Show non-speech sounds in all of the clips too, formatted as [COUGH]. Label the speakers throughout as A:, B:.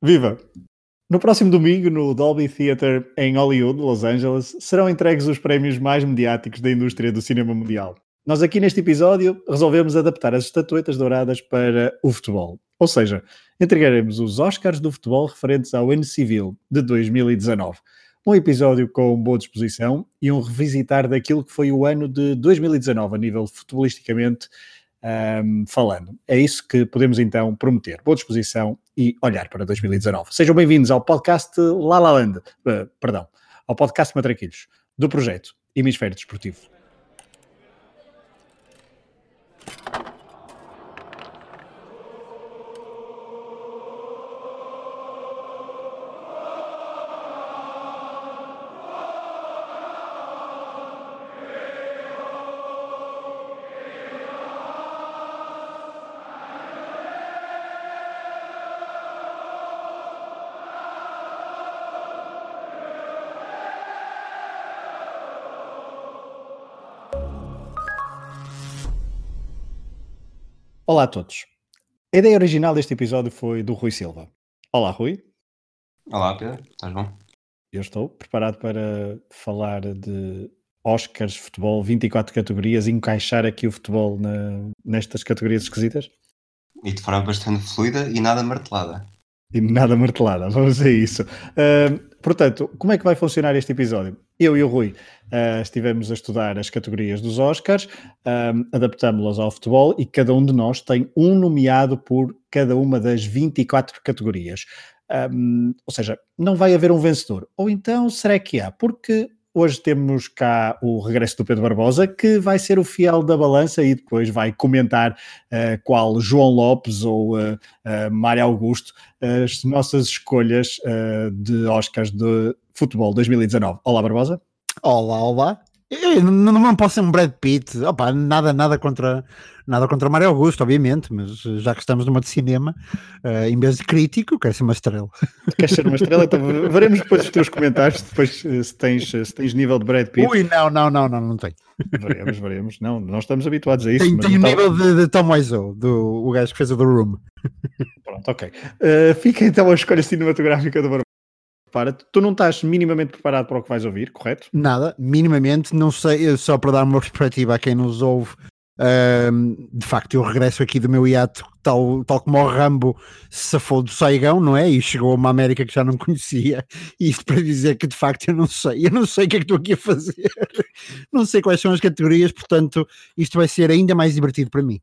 A: Viva! No próximo domingo, no Dolby Theatre em Hollywood, Los Angeles, serão entregues os prémios mais mediáticos da indústria do cinema mundial. Nós aqui neste episódio resolvemos adaptar as estatuetas douradas para o futebol. Ou seja, entregaremos os Oscars do futebol referentes ao ano civil de 2019. Um episódio com boa disposição e um revisitar daquilo que foi o ano de 2019 a nível futebolisticamente um, falando. É isso que podemos então prometer. Boa disposição e olhar para 2019. Sejam bem-vindos ao podcast La La Land, uh, perdão, ao podcast Matraquilhos, do projeto Hemisfério Desportivo. Olá a todos. A ideia original deste episódio foi do Rui Silva. Olá, Rui.
B: Olá, Pedro. Estás bom?
A: Eu estou preparado para falar de Oscars, futebol, 24 categorias, e encaixar aqui o futebol na, nestas categorias esquisitas.
B: E de forma bastante fluida e nada martelada.
A: E nada martelada, [LAUGHS] vamos a isso. Uh, portanto, como é que vai funcionar este episódio? Eu e o Rui uh, estivemos a estudar as categorias dos Oscars, um, adaptámos-las ao futebol e cada um de nós tem um nomeado por cada uma das 24 categorias. Um, ou seja, não vai haver um vencedor. Ou então, será que há? Porque Hoje temos cá o regresso do Pedro Barbosa, que vai ser o fiel da balança e depois vai comentar uh, qual João Lopes ou uh, uh, Mário Augusto as nossas escolhas de Oscars de futebol 2019. Olá, Barbosa.
C: Olá, olá. Eu não, não posso ser um Brad Pitt, Opa, nada, nada contra nada contra Mário Augusto, obviamente, mas já que estamos numa de cinema, uh, em vez de crítico, quero ser uma estrela.
A: Queres ser uma estrela? Então veremos depois os teus comentários, depois eh, se tens, se tens nível de Brad Pitt.
C: Ui, não, não, não, não, não tenho.
A: Veremos, veremos. Não, não estamos habituados a isso.
C: Tenho, tenho nível de, de Tom Wiseau, do, o gajo que fez o The Room.
A: Pronto, ok. Uh, fica então a escolha cinematográfica do Barbosa. Para, tu não estás minimamente preparado para o que vais ouvir, correto?
C: Nada, minimamente, não sei, só para dar uma perspectiva a quem nos ouve, um, de facto, eu regresso aqui do meu hiato, tal, tal como o Rambo se safou do Saigão, não é? E chegou a uma América que já não conhecia. Isto para dizer que de facto eu não sei, eu não sei o que é que estou aqui a fazer, [LAUGHS] não sei quais são as categorias, portanto, isto vai ser ainda mais divertido para mim.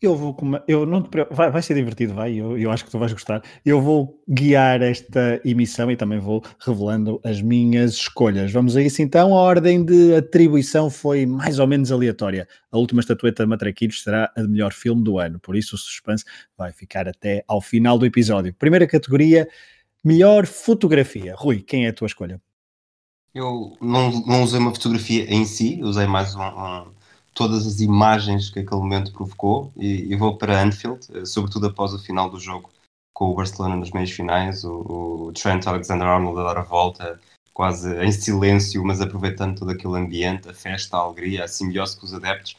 A: Eu vou, eu não te, vai, vai ser divertido, vai, eu, eu acho que tu vais gostar. Eu vou guiar esta emissão e também vou revelando as minhas escolhas. Vamos a isso então. A ordem de atribuição foi mais ou menos aleatória. A última estatueta Matraquilhos será a de melhor filme do ano, por isso o suspense vai ficar até ao final do episódio. Primeira categoria, melhor fotografia. Rui, quem é a tua escolha?
B: Eu não, não usei uma fotografia em si, usei mais um, um todas as imagens que aquele momento provocou e, e vou para Anfield, eh, sobretudo após o final do jogo com o Barcelona nos meios finais, o, o Trent Alexander-Arnold a dar a volta quase em silêncio, mas aproveitando todo aquele ambiente, a festa, a alegria, a simbiose com os adeptos,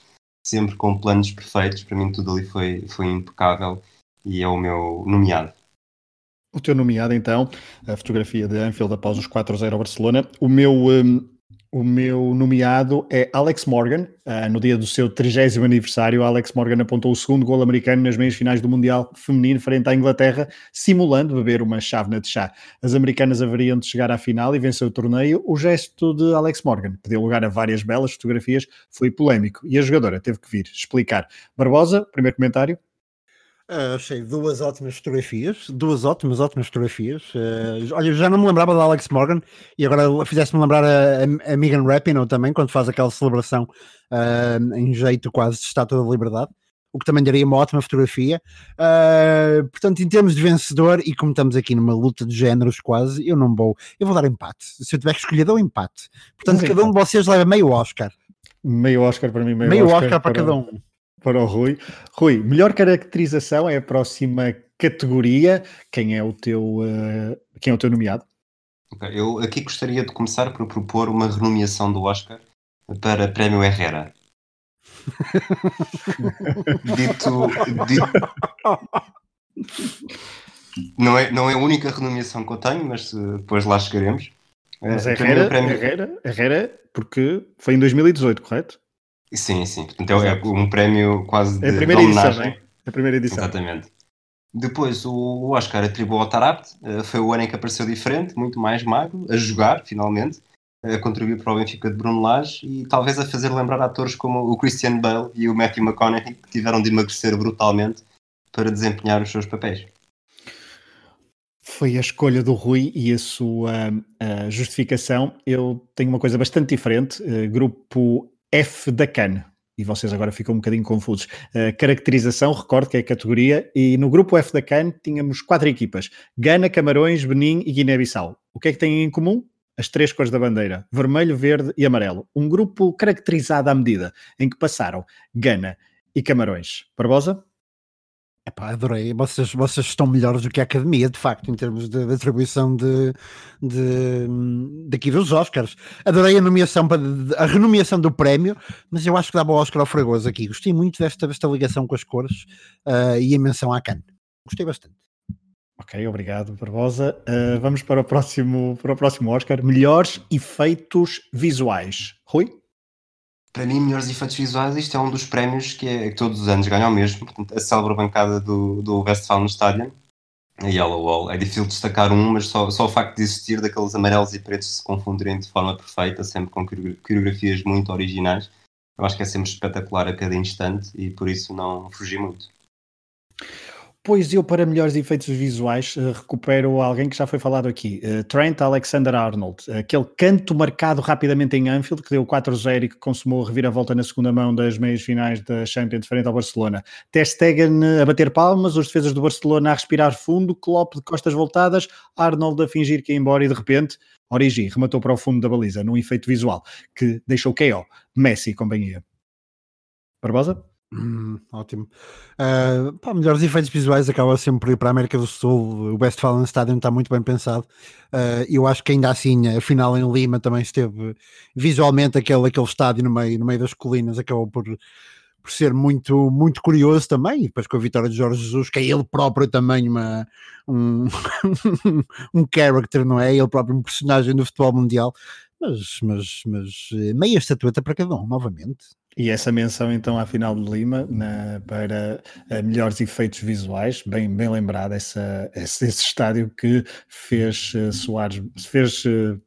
B: sempre com planos perfeitos, para mim tudo ali foi, foi impecável e é o meu nomeado.
A: O teu nomeado, então, a fotografia de Anfield após os 4-0 ao Barcelona. O meu, um, o meu nomeado é Alex Morgan. Uh, no dia do seu 30 aniversário, Alex Morgan apontou o segundo gol americano nas meias finais do Mundial Feminino frente à Inglaterra, simulando beber uma chávena de chá. As americanas haveriam de chegar à final e vencer o torneio. O gesto de Alex Morgan, que deu lugar a várias belas fotografias, foi polémico e a jogadora teve que vir explicar. Barbosa, primeiro comentário.
C: Uh, achei duas ótimas fotografias, duas ótimas, ótimas fotografias. Uh, olha, já não me lembrava da Alex Morgan e agora fizeste-me lembrar a, a, Megan Rapinoe também, quando faz aquela celebração uh, em jeito quase de estátua da liberdade, o que também daria uma ótima fotografia. portanto, em termos de vencedor, e como estamos aqui numa luta de géneros quase, eu não vou, eu vou dar empate. Se eu tiver que escolher, dou empate. Portanto, cada um de vocês leva meio Oscar.
A: Meio Oscar para mim, meio,
C: meio
A: Oscar,
C: Oscar para, para cada um
A: para o Rui. Rui, melhor caracterização é a próxima categoria. Quem é o teu, uh, quem é o teu nomeado?
B: Okay, eu aqui gostaria de começar por propor uma renomeação do Oscar para Prémio Herrera. [LAUGHS] dito, dito, não é, não é a única renomeação que eu tenho, mas uh, depois lá chegaremos.
A: Mas uh, Herrera, prémio... Herrera, Herrera, porque foi em 2018, correto?
B: Sim, sim. Portanto, é, é um prémio quase de, é
A: a primeira edição, é? A primeira edição.
B: Exatamente. Depois o Oscar atribuiu ao Tarapt, uh, foi o ano em que apareceu diferente, muito mais magro, a jogar finalmente, a contribuir para o Benfica de Bruno Lage e talvez a fazer lembrar atores como o Christian Bale e o Matthew McConaughey que tiveram de emagrecer brutalmente para desempenhar os seus papéis.
A: Foi a escolha do Rui e a sua a justificação. Eu tenho uma coisa bastante diferente. Uh, grupo F da CAN. E vocês agora ficam um bocadinho confusos. Uh, caracterização, recordo que é a categoria, e no grupo F da CAN tínhamos quatro equipas: Gana, Camarões, Benin e Guiné-Bissau. O que é que têm em comum? as três cores da bandeira, vermelho, verde e amarelo. Um grupo caracterizado à medida, em que passaram Gana e Camarões. Barbosa?
C: Epá, adorei. Vocês, vocês estão melhores do que a academia, de facto, em termos de, de atribuição de, de, daqui dos Oscars. Adorei a nomeação para a renomeação do prémio, mas eu acho que dava o Oscar ao Fragoso aqui. Gostei muito desta, desta ligação com as cores uh, e a menção à Cannes. Gostei bastante.
A: Ok, obrigado, Barbosa. Uh, vamos para o, próximo, para o próximo Oscar. Melhores efeitos visuais. Rui?
B: Para mim, melhores efeitos visuais, isto é um dos prémios que, é, que todos os anos ganham mesmo. Portanto, a célebre bancada do, do Westfalen Stadium, a Yellow Wall. É difícil destacar um, mas só, só o facto de existir daqueles amarelos e pretos se confundirem de forma perfeita, sempre com coreografias muito originais. Eu acho que é sempre espetacular a cada instante e por isso não fugi muito.
A: Pois eu, para melhores efeitos visuais, uh, recupero alguém que já foi falado aqui, uh, Trent Alexander-Arnold, aquele canto marcado rapidamente em Anfield, que deu 4-0 e que consumou a reviravolta na segunda mão das meias finais da Champions frente ao Barcelona. Ter Stegen a bater palmas, os defesas do Barcelona a respirar fundo, Klopp de costas voltadas, Arnold a fingir que ia embora e de repente Origi rematou para o fundo da baliza, num efeito visual que deixou KO, Messi e companhia. Barbosa?
C: Hum, ótimo. Uh, pá, melhores efeitos visuais acaba sempre por ir para a América do Sul. O Westfalen Stadium está muito bem pensado. Uh, eu acho que ainda assim, a final em Lima também esteve visualmente aquele, aquele estádio no meio, no meio das colinas acabou por, por ser muito, muito curioso também. E depois com a vitória de Jorge Jesus, que é ele próprio também uma, um, [LAUGHS] um character, não é? Ele próprio um personagem do futebol mundial. Mas, mas, mas meia estatueta para cada um, novamente.
A: E essa menção então à final de Lima na, para uh, melhores efeitos visuais, bem, bem lembrado essa, esse, esse estádio que fez uh, Soares, fez uh,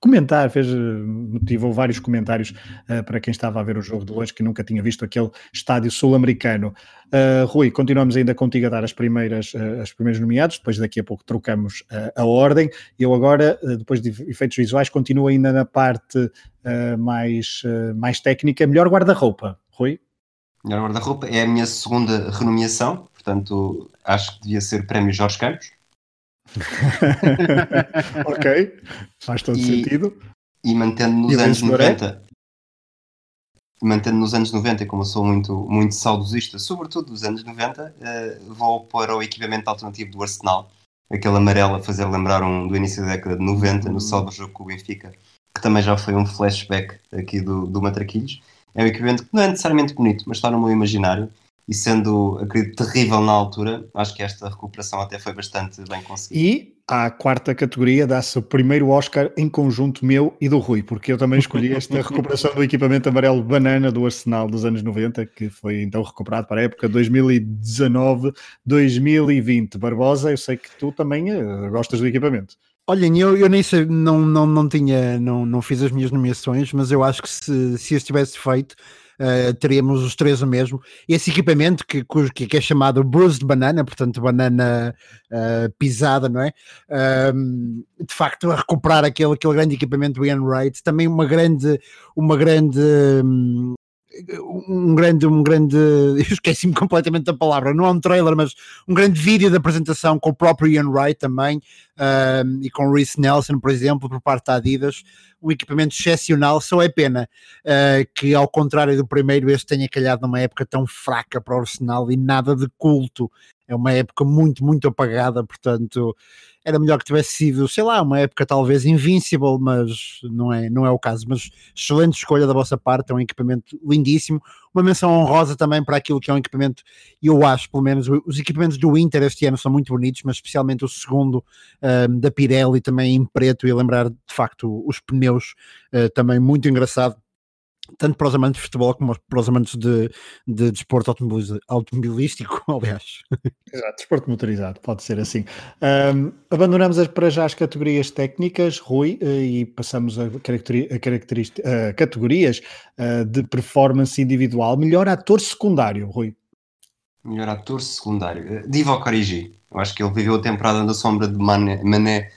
A: comentar, fez, motivou vários comentários uh, para quem estava a ver o jogo de hoje, que nunca tinha visto aquele estádio sul-americano. Uh, Rui, continuamos ainda contigo a dar as primeiras, uh, as primeiras nomeados, depois daqui a pouco trocamos a ordem. Eu agora, depois de efeitos visuais, continuo ainda na parte mais, mais técnica. Melhor guarda-roupa, Rui?
B: Melhor guarda-roupa é a minha segunda renomeação, portanto acho que devia ser Prémio Jorge Campos [LAUGHS]
A: ok, faz todo e, sentido.
B: E mantendo nos e anos 90, mantendo nos anos 90, como eu sou muito, muito saudosista, sobretudo dos anos 90, uh, eh, vou para o equipamento alternativo do Arsenal, aquele amarelo a fazer lembrar um do início da década de 90, no uhum. salvo jogo com o Benfica, que também já foi um flashback aqui do, do Matraquilhos. É um equipamento que não é necessariamente bonito, mas está no meu imaginário e sendo, acredito, terrível na altura, acho que esta recuperação até foi bastante bem conseguida.
A: E à quarta categoria dá-se o primeiro Oscar em conjunto meu e do Rui, porque eu também escolhi esta [LAUGHS] recuperação do equipamento amarelo banana do Arsenal dos anos 90, que foi então recuperado para a época 2019-2020. Barbosa, eu sei que tu também uh, gostas do equipamento.
C: Olhem, eu, eu nem sei, não, não, não tinha, não, não fiz as minhas nomeações, mas eu acho que se, se as tivesse feito, uh, teríamos os três o mesmo. Esse equipamento que, que é chamado bruised banana, portanto, banana uh, pisada, não é? Um, de facto, a recuperar aquele, aquele grande equipamento do Ian Wright, também uma grande, uma grande. Um, um grande, um grande, [LAUGHS] eu esqueci-me completamente da palavra, não é um trailer, mas um grande vídeo de apresentação com o próprio Ian Wright também um, e com Reese Nelson, por exemplo, por parte da Adidas, um equipamento excepcional, só é pena uh, que ao contrário do primeiro este tenha calhado numa época tão fraca para o Arsenal e nada de culto, é uma época muito, muito apagada, portanto era melhor que tivesse sido, sei lá, uma época talvez invincible, mas não é, não é o caso. Mas excelente escolha da vossa parte, é um equipamento lindíssimo. Uma menção honrosa também para aquilo que é um equipamento, eu acho, pelo menos, os equipamentos do Inter este ano são muito bonitos, mas especialmente o segundo um, da Pirelli também em preto, e lembrar de facto os pneus uh, também muito engraçado tanto para os amantes de futebol como para os amantes de, de desporto automobilístico, [LAUGHS] aliás.
A: Exato, desporto motorizado, pode ser assim. Um, abandonamos para já as categorias técnicas, Rui, eh, e passamos a, a, a categorias uh, de performance individual. Melhor ator secundário, Rui.
B: Melhor ator secundário. Divo Corrigi. Eu acho que ele viveu a temporada na sombra de Mané, Mané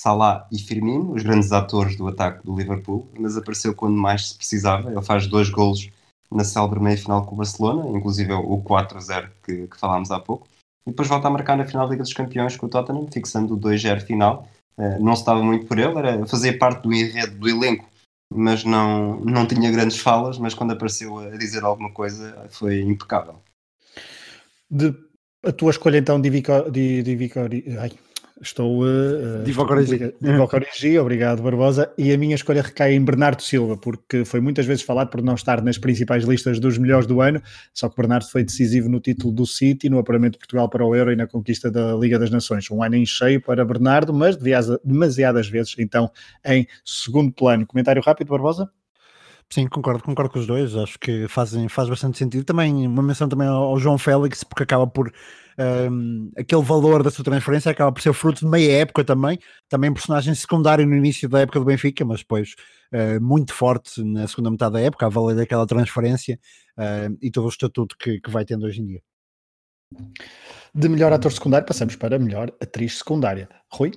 B: Salah e Firmino, os grandes atores do ataque do Liverpool, mas apareceu quando mais se precisava. Ele faz dois golos na célebre meia-final com o Barcelona, inclusive o 4-0 que, que, falámos há pouco. E depois volta a marcar na final da Liga dos Campeões com o Tottenham, fixando o 2-0 final. Uh, não se estava muito por ele, era fazer parte do enredo do elenco, mas não, não tinha grandes falas, mas quando apareceu a dizer alguma coisa foi impecável.
A: De, a tua escolha então de Vico, de, de Vico, ai, Estou uh, Divocorigi, obrigado Barbosa. E a minha escolha recai em Bernardo Silva, porque foi muitas vezes falado por não estar nas principais listas dos melhores do ano, só que Bernardo foi decisivo no título do City, no apuramento de Portugal para o Euro e na conquista da Liga das Nações. Um ano em cheio para Bernardo, mas demasiadas vezes então em segundo plano. Comentário rápido, Barbosa?
C: Sim, concordo, concordo com os dois, acho que fazem, faz bastante sentido. Também uma menção também ao João Félix, porque acaba por um, aquele valor da sua transferência acaba por ser fruto de meia época também, também personagem secundário no início da época do Benfica, mas depois uh, muito forte na segunda metade da época, a valer daquela transferência uh, e todo o estatuto que, que vai tendo hoje em dia.
A: De melhor ator secundário passamos para melhor atriz secundária. Rui?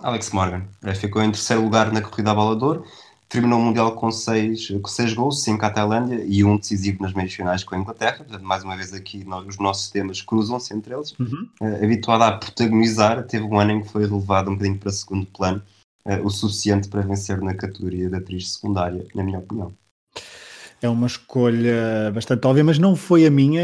B: Alex Morgan. Ficou em terceiro lugar na corrida a bola terminou o Mundial com seis, com seis gols, cinco à Tailândia e um decisivo nas meias finais com a Inglaterra. Portanto, mais uma vez aqui nós, os nossos temas cruzam-se entre eles. Uhum. Uh, habituada a protagonizar, teve um ano em que foi relevado um bocadinho para segundo plano, uh, o suficiente para vencer na categoria de atriz secundária, na minha opinião.
A: É uma escolha bastante óbvia, mas não foi a minha.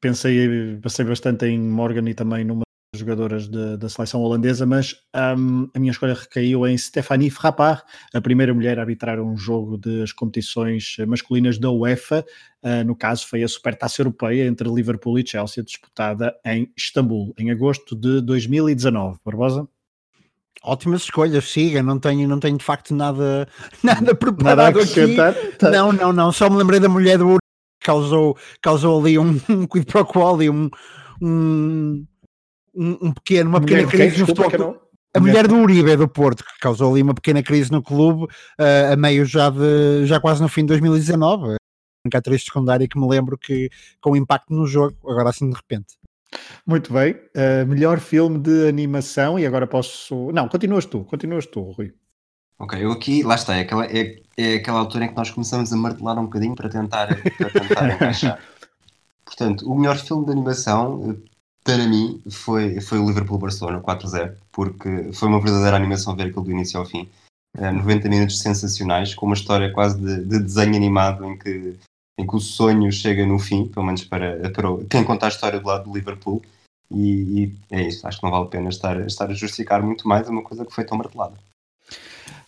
A: pensei, passei bastante em Morgan e também numa jogadoras de, da seleção holandesa, mas um, a minha escolha recaiu em Stephanie Frappard, a primeira mulher a arbitrar um jogo das competições masculinas da UEFA. Uh, no caso, foi a Supertaça Europeia entre Liverpool e Chelsea, disputada em Istambul, em agosto de 2019. Barbosa?
C: Ótimas escolhas, siga, não tenho, não tenho de facto nada, [LAUGHS] nada preparado nada aqui. Tá. Não, não, não, só me lembrei da mulher do que causou, causou ali um, [LAUGHS] um quid pro quo, ali um, um, um, um pequeno, uma pequena crise no futebol. A mulher do Uribe do Porto, que causou ali uma pequena crise no clube uh, a meio já, de, já quase no fim de 2019. A única atriz secundária que me lembro que com impacto no jogo, agora assim de repente.
A: Muito bem. Uh, melhor filme de animação, e agora posso. Não, continuas tu, continuas tu, Rui.
B: Ok, eu aqui, lá está, é aquela, é, é aquela altura em que nós começamos a martelar um bocadinho para tentar, para tentar [LAUGHS] encaixar. Portanto, o melhor filme de animação, para mim foi, foi o Liverpool-Barcelona 4-0, porque foi uma verdadeira animação ver aquilo do início ao fim. Uh, eh, 90 minutos sensacionais, com uma história quase de, de, desenho animado em que, em que o sonho chega no fim, pelo menos para, para quem conta a história do lado do Liverpool. E, e, é isso, acho que não vale a pena estar, estar a justificar muito mais uma coisa que foi tão martelada.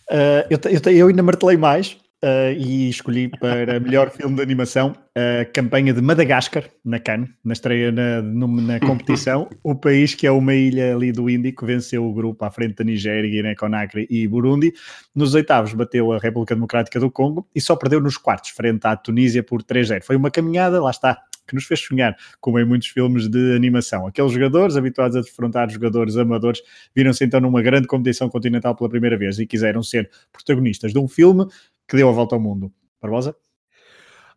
A: Uh, eu, eu, eu ainda martelei mais, Uh, e escolhi para melhor filme de animação a campanha de Madagascar, na Cannes, na estreia na, na competição. [LAUGHS] o país que é uma ilha ali do Índico venceu o grupo à frente da Nigéria, Guiné-Conakry e Burundi. Nos oitavos bateu a República Democrática do Congo e só perdeu nos quartos, frente à Tunísia por 3-0. Foi uma caminhada, lá está, que nos fez sonhar, como em muitos filmes de animação. Aqueles jogadores, habituados a defrontar jogadores amadores, viram-se então numa grande competição continental pela primeira vez e quiseram ser protagonistas de um filme que deu a volta ao mundo. Barbosa?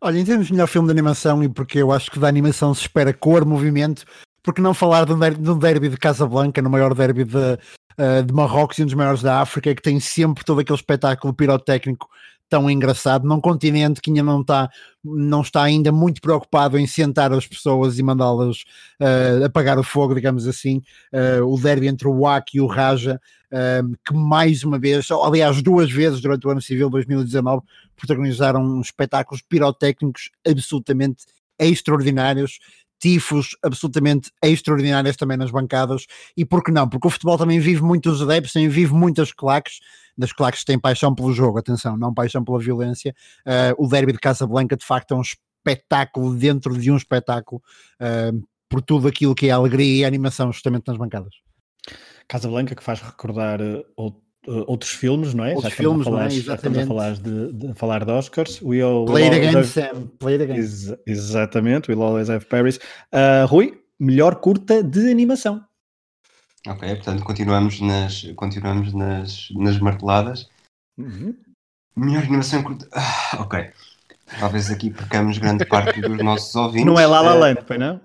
C: Olha, em termos de melhor filme de animação, e porque eu acho que da animação se espera cor, movimento, porque não falar de um derby, de, Casablanca, no maior derby de, uh, de Marrocos e um dos maiores da África, que tem sempre todo aquele espetáculo pirotécnico tão engraçado, num continente que ainda não está, não está ainda muito preocupado em sentar as pessoas e mandá-las uh, apagar o fogo, digamos assim, uh, o derby entre o WAC e o Raja, uh, que mais uma vez, aliás duas vezes durante o ano civil 2019, protagonizaram espetáculos pirotécnicos absolutamente extraordinários, tifos absolutamente extraordinárias também nas bancadas. E por que não? Porque o futebol também vive muitos adeptos, também vive muitas claques, das claques que têm paixão pelo jogo, atenção, não paixão pela violência. Uh, o derby de Casablanca, de facto, é um espetáculo dentro de um espetáculo, uh, por tudo aquilo que é alegria e animação, justamente nas bancadas.
A: Casablanca, que faz recordar uh, outros filmes, não é?
C: Outros já filmes,
A: falar,
C: não é?
A: Exatamente. Estamos a falar de, de, falar de Oscars.
C: We all, Play it again, have... Sam. Play it again.
A: Ex exatamente. We'll always have Paris. Uh, Rui, melhor curta de animação.
B: Ok, portanto continuamos nas, continuamos nas, nas marteladas.
A: Uhum.
B: Melhor animação curta. Ah, ok. Talvez aqui percamos grande parte dos nossos ouvintes.
A: Não é La La Land, uh, não?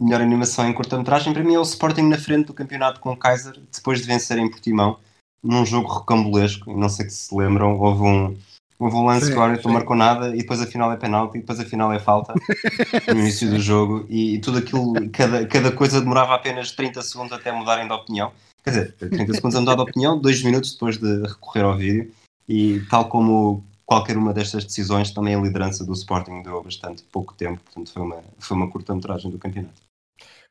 B: Melhor animação em curta-metragem para mim é o Sporting na frente do campeonato com o Kaiser, depois de vencer em Portimão num jogo recambulesco, não sei se se lembram, houve um, houve um lance sim, que o árbitro marcou nada e depois a final é penalti e depois a final é falta [LAUGHS] no início do jogo e, e, tudo aquilo, cada, cada coisa demorava apenas 30 segundos até mudarem de opinião. Quer dizer, 30 segundos a mudar de opinião, 2 minutos depois de recorrer ao vídeo e tal como qualquer uma destas decisões, também a liderança do Sporting deu bastante pouco tempo, portanto foi uma, foi uma curta-metragem do campeonato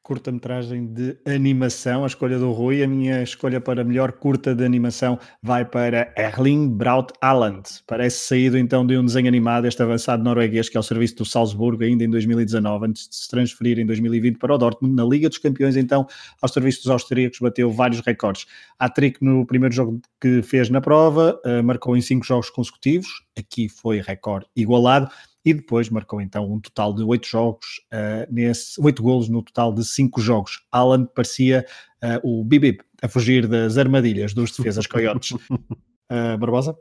A: curta-metragem de animação, a escolha do Rui. A minha escolha para melhor curta de animação vai para Erling Braut Haaland. Parece saído então de um desenho animado, este avançado norueguês, que é o serviço do Salzburgo, ainda em 2019, antes de se transferir em 2020 para o Dortmund. Na Liga dos Campeões, então, ao serviço dos austríacos, bateu vários recordes. A trick no primeiro jogo que fez na prova, uh, marcou em cinco jogos consecutivos. Aqui foi recorde igualado e depois marcou então um total de oito jogos, uh, nesse, oito golos no total de cinco jogos. Alan parecia uh, o Bibib a fugir das armadilhas dos defesas coiotes. Uh, [LAUGHS] Barbosa?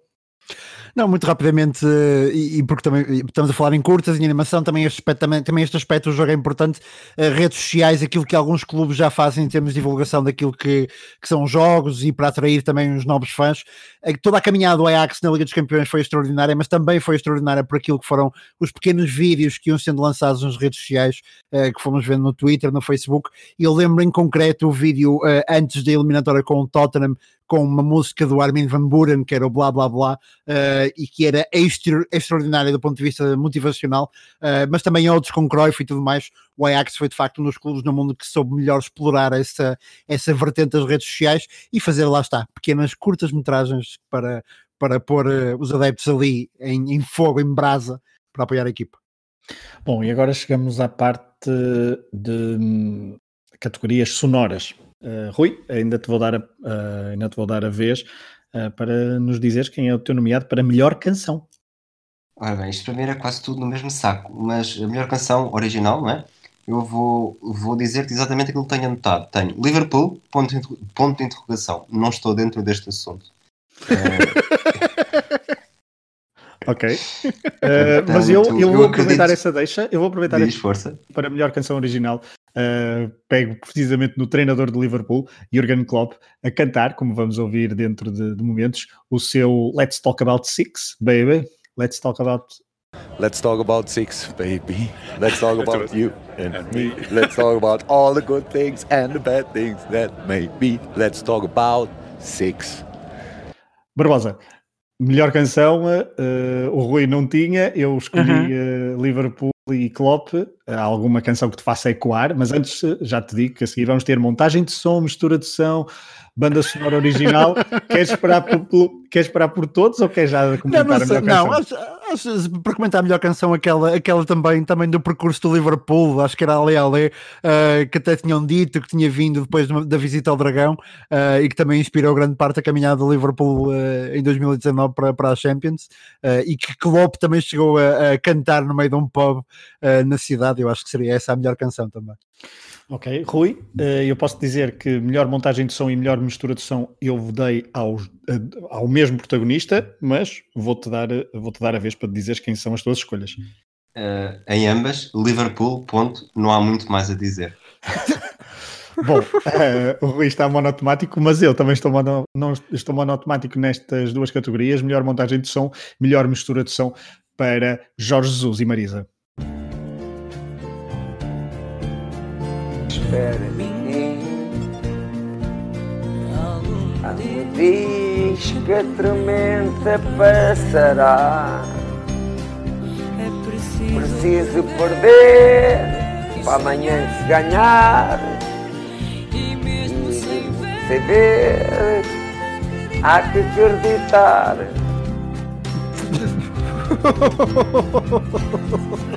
C: Não, muito rapidamente, e, e, porque também estamos a falar em curtas, em animação, também este aspecto, também, também este aspecto do jogo é importante, uh, redes sociais, aquilo que alguns clubes já fazem em termos de divulgação daquilo que, que são jogos e para atrair também os novos fãs. Uh, toda a caminhada do Ajax na Liga dos Campeões foi extraordinária, mas também foi extraordinária por aquilo que foram os pequenos vídeos que iam sendo lançados nas redes sociais, que fomos vendo no Twitter, no Facebook, e eu lembro em concreto o vídeo antes da eliminatória com o Tottenham, com uma música do Armin Van Buren, que era o blá blá blá, uh, e que era extra, extraordinária do ponto de vista motivacional, uh, mas também outros com Cruyff e tudo mais. O Ajax foi de facto um dos clubes no mundo que soube melhor explorar essa, essa vertente das redes sociais e fazer, lá está, pequenas curtas metragens para, para pôr uh, os adeptos ali em, em fogo, em brasa, para apoiar a equipa.
A: Bom, e agora chegamos à parte de hum, categorias sonoras. Uh, Rui, ainda te vou dar a, uh, ainda te vou dar a vez uh, para nos dizeres quem é o teu nomeado para melhor canção.
B: Ora bem, isto para mim era quase tudo no mesmo saco, mas a melhor canção original, não é? Eu vou, vou dizer-te exatamente aquilo que tenho anotado. Tenho Liverpool, ponto ponto de interrogação. Não estou dentro deste assunto. [LAUGHS]
A: ok. Uh, [LAUGHS] mas eu, eu, eu vou aproveitar essa deixa. Eu vou aproveitar
B: Diz, força.
A: para a melhor canção original uh, pego precisamente no treinador de Liverpool, Jurgen Klopp, a cantar, como vamos ouvir dentro de, de momentos, o seu Let's Talk About Six, baby. Let's talk about
D: Let's talk about six, baby. Let's talk [LAUGHS] about you and me. Let's talk [LAUGHS] about all the good things and the bad things that may be. Let's talk about six.
A: Barbosa, melhor canção, uh, o Rui não tinha, eu escolhi uh, Liverpool e Klopp, alguma canção que te faça ecoar, mas antes já te digo que a seguir vamos ter montagem de som, mistura de som, banda sonora original. queres, esperar por, queres esperar por todos ou queres já comentar não, não, a melhor canção?
C: Não, para comentar a melhor canção, aquela, aquela também, também do percurso do Liverpool, acho que era Ale Ale, uh, que até tinham dito que tinha vindo depois da visita ao Dragão uh, e que também inspirou grande parte da caminhada do Liverpool uh, em 2019 para, para a Champions e que Klopp também chegou a, a, cantar no meio de um pub na cidade. Eu acho que seria essa a melhor canção também.
A: Ok, Rui, eu posso dizer que melhor montagem de som e melhor mistura de som eu dei aos, ao mesmo protagonista, mas vou-te dar, vou -te dar a vez para dizeres quem são as tuas escolhas.
B: Uh, em ambas, Liverpool, ponto, não há muito mais a dizer. [LAUGHS]
A: Bom, uh, o Rui está monotemático, mas eu também estou, mono, não, estou monotemático nestas duas categorias: melhor montagem de som, melhor mistura de som para Jorge Jesus e Marisa. Espera,
E: Diz que a tormenta passará. É preciso, preciso perder para amanhã se ganhar. E sem ver, há que acreditar. [LAUGHS]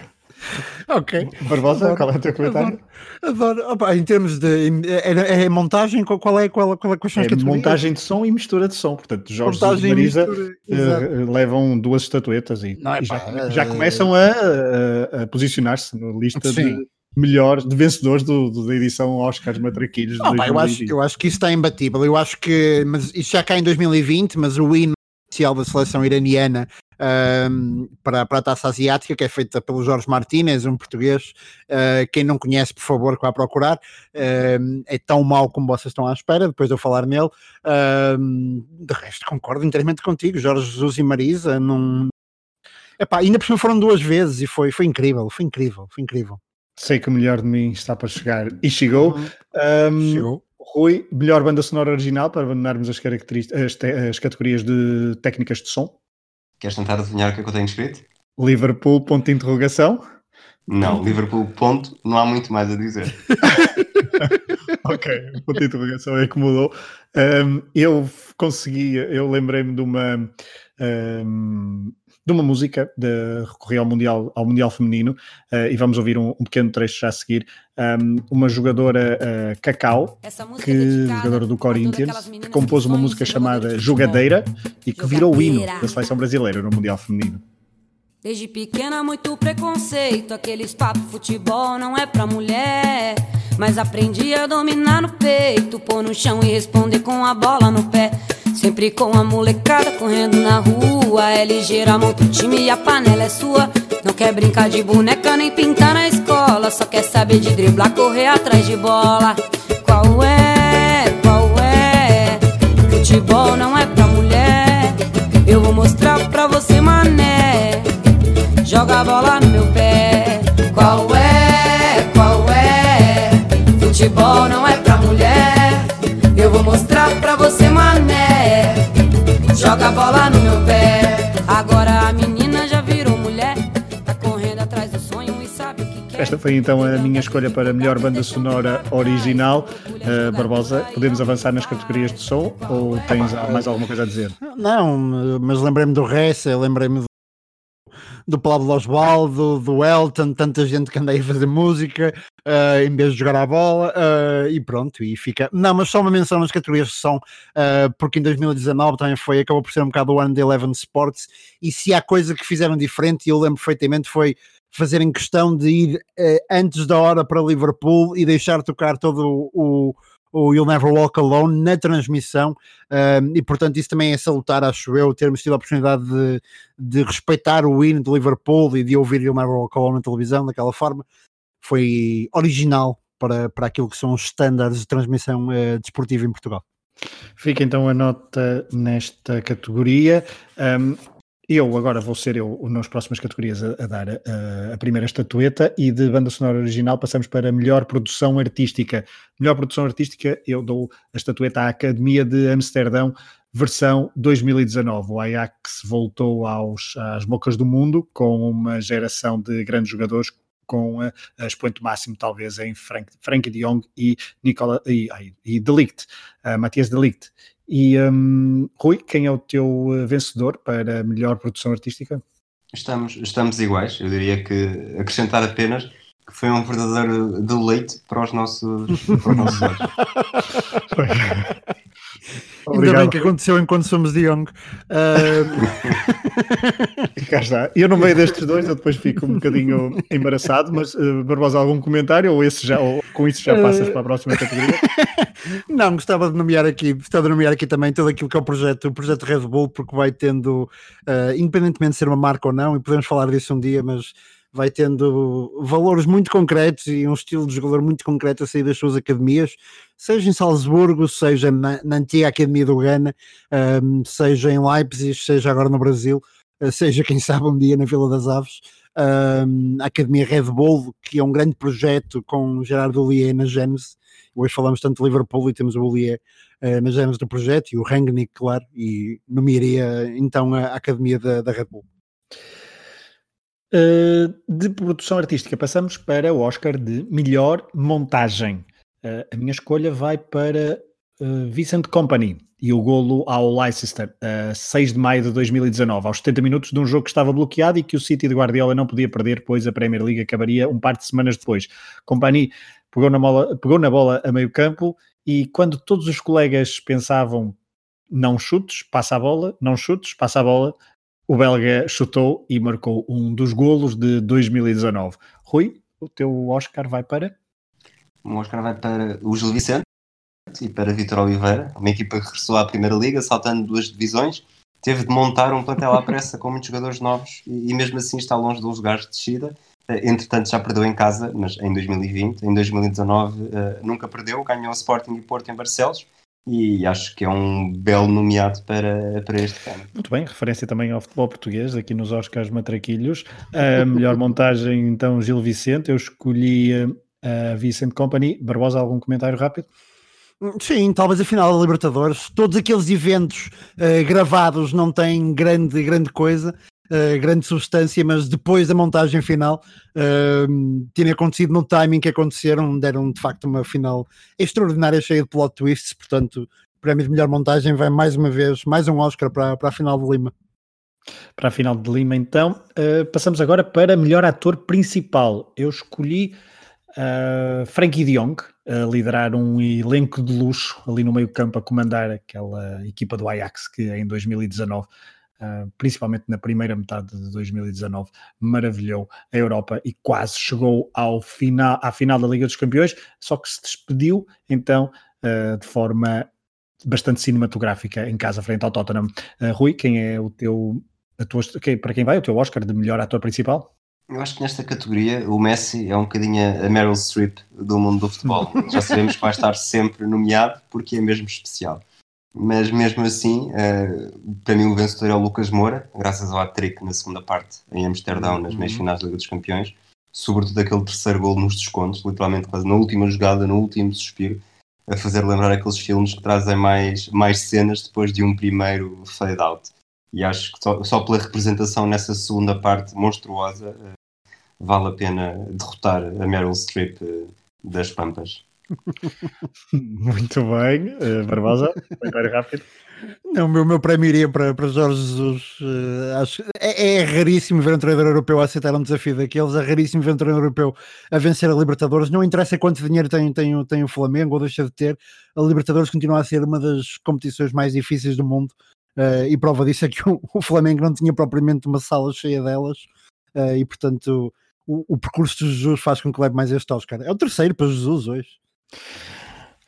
C: Ok.
A: Barbosa,
C: Adoro,
A: qual é o teu comentário?
C: Adoro. Opa, em termos de. É, é montagem, qual qual é, qual, qual é, quais são as
A: É
C: categorias?
A: montagem de som e mistura de som. Portanto, Jorge
C: Montagem
A: e Marisa
C: exato.
A: levam duas estatuetas e,
C: Não, é
A: e já,
C: pá,
A: já começam a, a- a posicionar-se na lista
C: Sim.
A: de melhores, de vencedores do, do- da edição Oscars Matraquilhos de
C: Não, pá, eu, acho,
A: 2020.
C: eu acho que isso está imbatível. Eu acho que. Mas isso já cai em 2020, mas o hino oficial da seleção iraniana ahm, para, para a taça asiática, que é feita pelo Jorge Martínez, um português. ah, quem não conhece, por favor, que vá procurar. Ahm, é tão mau como vocês estão à espera, depois de eu falar nele. Ahm, de resto, concordo inteiramente contigo. Jorge Jesus e Marisa. Não... Epá, ainda por cima foram duas vezes e foi, foi incrível, foi incrível, foi incrível.
A: Sei que o melhor de mim está para chegar e chegou. Um,
C: Chegou.
A: Rui, melhor banda sonora original para abandonarmos as, características, as, te- as categorias de técnicas de som.
B: Queres tentar adivinhar o que é que eu tenho escrito?
A: Liverpool, ponto de interrogação.
B: Não, Liverpool, ponto, não há muito mais a dizer. [LAUGHS]
A: Ok, o ponto de interrogação é que mudou. Um, eu consegui, eu lembrei-me de uma um, de uma música de recorrer ao Mundial, ao mundial Feminino uh, e vamos ouvir um, um pequeno trecho já a seguir. Um, uma jogadora uh, Cacau, que jogadora do Corinthians, que compôs uma música chamada Jogadeira e que virou o hino da seleção brasileira no Mundial Feminino.
F: Desde pequena, muito preconceito. Aqueles papos futebol não é pra mulher. Mas aprendi a dominar no peito, pôr no chão e responder com a bola no pé. Sempre com a molecada correndo na rua. É ligeira, monta o time e a panela é sua. Não quer brincar de boneca nem pintar na escola. Só quer saber de driblar, correr atrás de bola. Qual é? Qual é? Futebol não é pra mulher. Eu vou mostrar pra você, mané. Joga a bola no meu pé. Joga a bola no meu pé. Agora a menina já virou mulher. Tá correndo atrás do sonho e sabe o que quer.
A: Esta foi então a minha escolha para a melhor banda sonora original. Uh, Barbosa, podemos avançar nas categorias de som ou tens mais alguma coisa a dizer?
C: Não, mas lembrei-me do Ressa, lembrei-me do, Pablo Osvaldo, do Elton, tanta gente que anda aí a fazer música eh, em vez de jogar a bola eh, e pronto, e fica. Não, mas só uma menção nas categorias de som, eh, porque em 2019 também foi, acabou por ser um bocado o ano de Eleven Sports, e se há coisa que fizeram diferente, eu lembro perfeitamente, foi fazerem questão de ir antes da hora para Liverpool e deixar tocar todo o, o o You'll Never Walk Alone na transmissão um, e portanto isso também é salutar, acho eu, termos tido a oportunidade de, de respeitar o hino de Liverpool e de ouvir You'll Never Walk Alone na televisão daquela forma, foi original para, para aquilo que são os estándares de transmissão uh, desportiva em Portugal.
A: Fica então a nota nesta categoria. Um, eu agora vou ser eu nas próximas categorias a, a dar a, a, primeira estatueta e de banda sonora original passamos para melhor produção artística. Melhor produção artística, eu dou a estatueta à Academia de Amsterdão, versão 2019. O Ajax voltou aos, às bocas do mundo com uma geração de grandes jogadores com a, a expoente máximo talvez em Frank, Frank de Jong e Nicola e, e Delict, uh, Matias Delict. E um, Rui, quem é o teu vencedor para melhor produção artística?
B: Estamos, estamos iguais. Eu diria que acrescentar apenas que foi um verdadeiro deleite para os nossos, para os nossos olhos. [LAUGHS] [LAUGHS]
C: Ainda bem que aconteceu enquanto somos de Young. Uh... [LAUGHS]
A: Cá está. Eu no meio destes dois, eu depois fico um bocadinho embaraçado, mas uh, Barbosa, algum comentário? Ou, esse já, ou com isso já passas para a próxima categoria? [LAUGHS]
C: Não, gostava de nomear aqui, gostava de nomear aqui também todo aquilo que é o projeto, o projeto Red Bull, porque vai tendo, uh, independentemente de ser uma marca ou não, e podemos falar disso um dia, mas vai tendo valores muito concretos e um estilo de jogador muito concreto a sair das suas academias, seja em Salzburgo, seja na, antiga Academia do Ghana, um, seja em Leipzig, seja agora no Brasil, uh, seja quem sabe um dia na Vila das Aves. Um, a Academia Red Bull, que é um grande projeto com Gerardo Ollier na Gênese. Hoje falamos tanto de Liverpool e temos o Ollier uh, na Gênese do projeto e o Rangnick, claro, e nomearia então a Academia da, da Red Bull.
A: Uh, de produção artística, passamos para o Oscar de melhor montagem. Uh, a minha escolha vai para uh, Vincent Company e o golo ao Leicester, uh, 6 de maio de 2019, aos 70 minutos de um jogo que estava bloqueado e que o City de Guardiola não podia perder, pois a Premier League acabaria um par de semanas depois. Company pegou na bola, pegou na bola a meio campo e quando todos os colegas pensavam não chutes, passa a bola, não chutes, passa a bola, o belga chutou e marcou um dos golos de 2019. Rui, o teu Oscar vai para?
B: O Oscar vai para o Gil Vicente e para Vitor Oliveira, uma equipa que regressou à Primeira Liga, saltando duas divisões, teve de montar um plantel à pressa com muitos jogadores novos e, e mesmo assim está longe dos lugares de descida. Eh, entretanto, já perdeu em casa, mas em 2020, em 2019 uh, eh, nunca perdeu, ganhou o Sporting e Porto em Barcelos e acho que é um belo nomeado para, para este ano.
A: Muito bem, referência também ao futebol português, aqui nos Oscars Matraquilhos. A melhor montagem, então, Gil Vicente. Eu escolhi a Vicente Company. Barbosa, algum comentário rápido?
C: Sim, talvez a final da Libertadores. Todos aqueles eventos uh, gravados não têm grande, grande coisa, uh, grande substância, mas depois da montagem final uh, tinha acontecido no timing que aconteceram, deram de facto uma final extraordinária, cheia de plot twists. Portanto, o prémio de melhor montagem vai mais uma vez, mais um Oscar para, para a final de Lima.
A: Para a final de Lima, então, passamos agora para melhor ator principal. Eu escolhi Uh, Frankie de a liderar um elenco de luxo ali no meio campo a comandar aquela equipa do Ajax que em 2019 Uh, principalmente na primeira metade de 2019, maravilhou a Europa e quase chegou ao final, à final da Liga dos Campeões, só que se despediu então uh, de forma bastante cinematográfica em casa frente ao Tottenham. Uh, Rui, quem é o teu, tua, quem, para quem vai o teu Oscar de melhor ator principal?
B: Eu acho que nesta categoria o Messi é um bocadinho a Meryl Streep do mundo do futebol. [LAUGHS] Já sabemos que vai estar sempre nomeado porque é mesmo especial. Mas mesmo assim, uh, para mim o vencedor é o Lucas Moura, graças ao hat-trick na segunda parte em Amsterdão, nas meias uhum. finais da Liga dos Campeões. Sobretudo aquele terceiro gol nos descontos, literalmente quase na última jogada, no último suspiro, a fazer lembrar aqueles filmes que trazem mais, mais cenas depois de um primeiro fade-out. E acho que só, só, pela representação nessa segunda parte monstruosa, uh, vale a pena derrotar a Meryl Streep eh, das Pampas. [LAUGHS]
A: Muito bem, uh, Barbosa, comentário rápido.
C: Não, o meu, meu prémio iria para, para Jorge Jesus. Uh, acho, é, é, raríssimo ver um treinador europeu a aceitar um desafio daqueles, é raríssimo ver um treinador europeu a vencer a Libertadores. Não interessa quanto dinheiro tem, tem, tem o Flamengo ou deixa de ter, a Libertadores continua a ser uma das competições mais difíceis do mundo. Uh, e prova disso é que o, o, Flamengo não tinha propriamente uma sala cheia delas, uh, e portanto o, o, percurso de Jesus faz com que leve mais este Oscar. É o terceiro para Jesus hoje.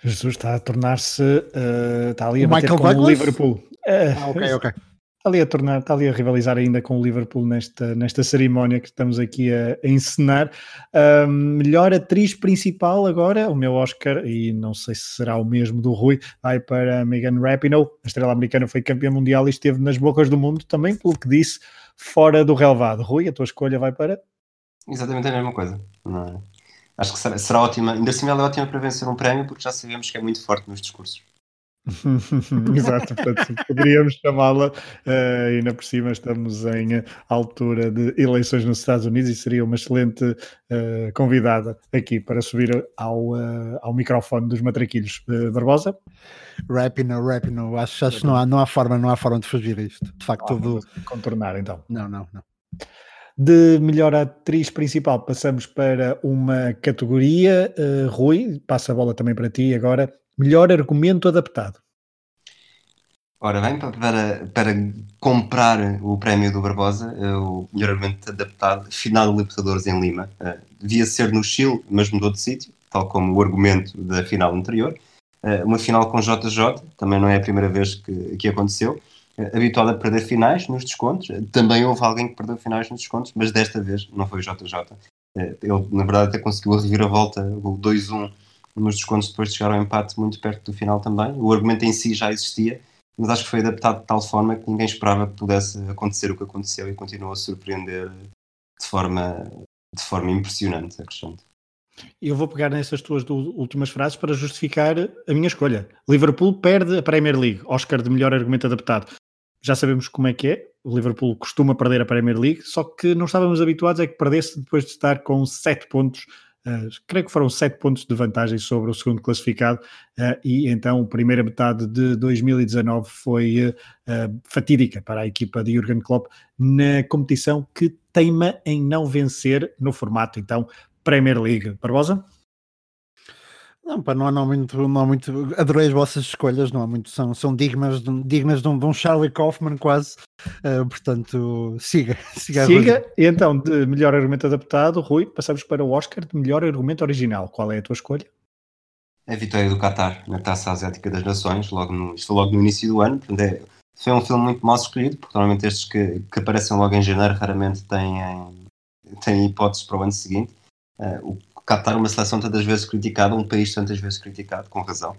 A: Jesus está a tornar-se uh, está ali a bater Michael com Douglas? o Liverpool.
C: Uh, ah, ok, [LAUGHS] ok.
A: Está ali a tornar, está ali a rivalizar ainda com o Liverpool nesta, nesta cerimónia que estamos aqui a, a encenar. Uh, melhor atriz principal agora, o meu Oscar, e não sei se será o mesmo do Rui, vai para Megan Rapinoe. A estrela americana foi campeã mundial e esteve nas bocas do mundo também, pelo que disse, fora do relevado. Rui, a tua escolha vai para
B: Exatamente a mesma coisa. É? Acho que será, será ótima. Ainda assim, ela é ótima para vencer um prémio porque já sabemos que é muito forte nos discursos. [LAUGHS]
A: Exato, portanto, poderíamos chamá-la, uh, ainda por cima estamos em altura de eleições nos Estados Unidos e seria uma excelente uh, convidada aqui para subir ao, uh, ao microfone dos matraquilhos. Uh, Barbosa?
C: Rapino, Rapino, acho, acho que não há, não há forma, não há forma de fugir a isto. De facto, ah, tudo...
A: contornar então.
C: Não, não, não.
A: De melhor atriz principal passamos para uma categoria. Uh, Rui, passa a bola também para ti agora. Melhor argumento adaptado.
B: Ora bem, para, para comprar o prémio do Barbosa, eh, o melhor argumento adaptado, final de Libertadores em Lima. Uh, devia ser no Chile, mas mudou de sítio, tal como o argumento da final anterior. Uma final com JJ, também não é a primeira vez que, que aconteceu habituado a perder finais nos descontos. Também houve alguém que perdeu finais nos descontos, mas desta vez não foi o JJ. Eh, ele, na verdade, até conseguiu a reviravolta, o 2-1 nos descontos depois de chegar ao empate muito perto do final também. O argumento em si já existia, mas acho que foi adaptado de tal forma que ninguém esperava que pudesse acontecer o que aconteceu e continuou a surpreender de forma, de forma impressionante, acrescento.
A: Eu vou pegar nessas tuas últimas frases para justificar a minha escolha. Liverpool perde a Premier League, Oscar de melhor argumento adaptado. Já sabemos como é que é. O Liverpool costuma perder a Premier League, só que não estávamos habituados a que perdesse depois de estar com 7 pontos Uh, creio que foram sete pontos de vantagem sobre o segundo classificado, uh, e então a primeira metade de 2019 foi uh, fatídica para a equipa de Jurgen Klopp na competição que teima em não vencer no formato então Premier League. Barbosa?
C: Não, pá, não, há, não, há muito, não há muito. Adorei as vossas escolhas, não há muito. São, são dignas, de, dignas de, um, de um Charlie Kaufman, quase. Uh, portanto, siga. [LAUGHS]
A: Siga, siga. e então, de melhor argumento adaptado, Rui, passamos para o Oscar de melhor argumento original. Qual é a tua escolha?
B: A vitória do Qatar na Taça Asiática das Nações, logo no, isto logo no início do ano. Portanto, é, foi um filme muito mal escolhido, porque normalmente estes que, que aparecem logo em janeiro raramente têm, têm hipóteses para o ano seguinte. Uh, o Qatar, uma seleção tantas vezes criticada, um país tantas vezes criticado, com razão,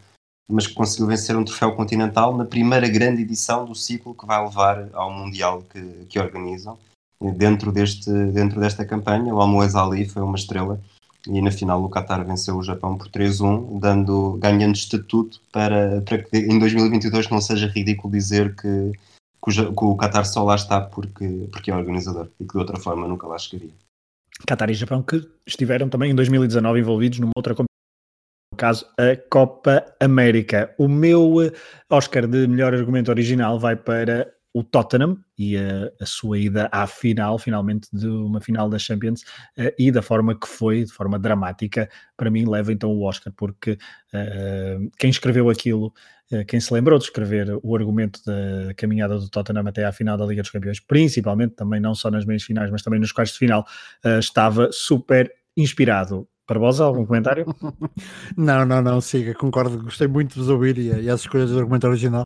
B: mas que conseguiu vencer um troféu continental na primeira grande edição do ciclo que vai levar ao Mundial que, que organizam. Dentro, deste, dentro desta campanha, o Almoez Ali foi uma estrela e na final o Qatar venceu o Japão por 3-1, dando, ganhando estatuto para, para que em 2022 não seja ridículo dizer que, que, o, que o Qatar só lá está porque, porque é organizador e que de outra forma nunca lá chegaria.
A: Qatar e Japão, que estiveram também em 2019 envolvidos numa outra competição, no caso a Copa América. O meu eh, Oscar de melhor argumento original vai para o Tottenham e a, a, sua ida à final, finalmente, de uma final da Champions, uh, e da forma que foi, de forma dramática, para mim leva então o Oscar, porque uh, quem escreveu aquilo eh, quem se lembrou de escrever o argumento da caminhada do Tottenham até à final da Liga dos Campeões, principalmente também não só nas meias finais, mas também nos quartos de final, uh, estava super inspirado. Barbosa, algum comentário? [LAUGHS]
C: não, não, não, siga, concordo, gostei muito de vos ouvir e, e as escolhas do argumento original.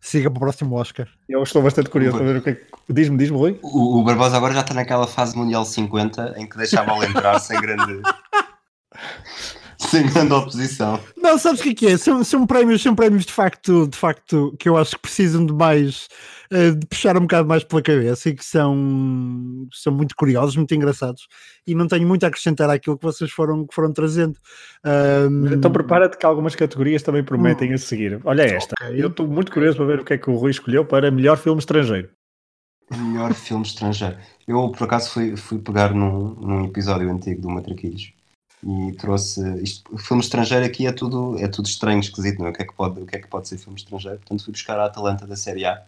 C: Siga para o próximo Oscar.
A: Eu estou bastante curioso para ver o que é que. Diz-me, diz-me, Rui.
B: O, o Barbosa agora já está naquela fase Mundial 50 em que deixa a bola entrar sem grande. [LAUGHS] sem grande oposição.
C: Não, sabes o que é que é? São, são prémios, são prémios de facto, de facto que eu acho que precisam de mais uh, de puxar um bocado mais pela cabeça e que são, são muito curiosos, muito engraçados e não tenho muito a acrescentar àquilo que vocês foram, que foram trazendo.
A: Um... Então prepara-te que algumas categorias também prometem hum. a seguir. Olha esta, okay. eu estou muito curioso para ver o que é que o Rui escolheu para melhor filme estrangeiro.
B: Melhor filme estrangeiro. Eu, por acaso, fui, fui pegar num, num episódio antigo do Matraquilhos e trouxe isto, filme estrangeiro aqui é tudo é tudo estranho, esquisito, não é? O que é que pode, o que é que pode ser filme estrangeiro? Portanto, fui buscar a Atalanta da Série A,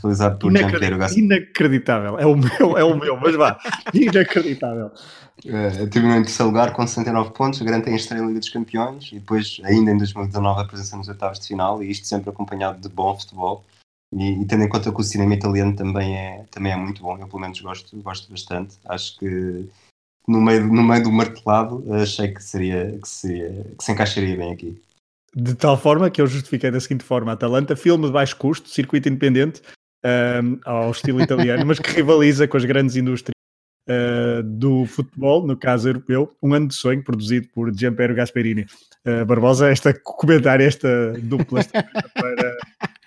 B: realizado por Gianpiero
A: Gasparino. Inacreditável, é o meu, é o meu, mas vá, [LAUGHS] inacreditável.
B: Uh, terminou em terceiro lugar com 69 pontos, garante em estreia Liga dos Campeões e depois, ainda em 2019, a presença nos oitavos de final e isto sempre acompanhado de bom futebol. E, e, tendo em conta que o cinema italiano também é, também é muito bom, eu pelo menos gosto, gosto bastante. Acho que no meio, no meio do martelado, achei que seria, que seria que se encaixaria bem aqui.
A: De tal forma que eu justifiquei da seguinte forma: Atalanta, filme de baixo custo, circuito independente, um, ao estilo italiano, mas que rivaliza com as grandes indústrias uh, do futebol, no caso europeu. Um ano de sonho, produzido por Gianpiero Gasperini. Uh, Barbosa, esta comentário, esta dupla para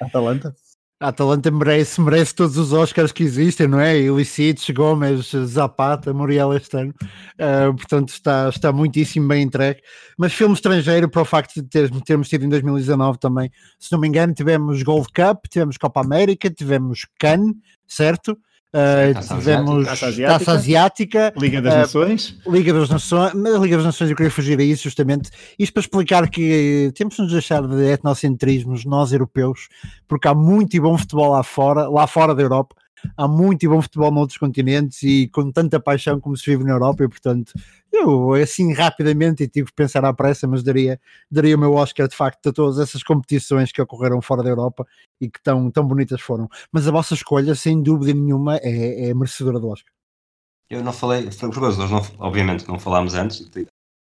A: Atalanta.
C: A Atalanta merece, merece todos os Oscars que existem, não é? Ilicites, Gomes, Zapata, Muriel este ano. Uh, portanto, está, está muitíssimo bem entregue. Mas filme estrangeiro, para o facto de ter, termos tido em 2019 também, se não me engano, tivemos Gold Cup, tivemos Copa América, tivemos Cannes, certo? Uh, taça tivemos
A: taça asiática, taça asiática,
C: Liga das uh, Nações. Liga das Nações, mas a Liga das Nações eu queria fugir a isso justamente. Isto para explicar que temos de nos deixar de etnocentrismos, nós europeus, porque há muito e bom futebol lá fora, lá fora da Europa, há muito e bom futebol noutros continentes e com tanta paixão como se vive na Europa e portanto eu assim rapidamente e tive que pensar à pressa mas daria, daria o meu Oscar de facto a todas essas competições que ocorreram fora da Europa e que tão, tão bonitas foram. Mas a vossa escolha sem dúvida nenhuma é, é merecedora do Oscar.
B: Eu não falei, curioso, nós não, obviamente não falámos antes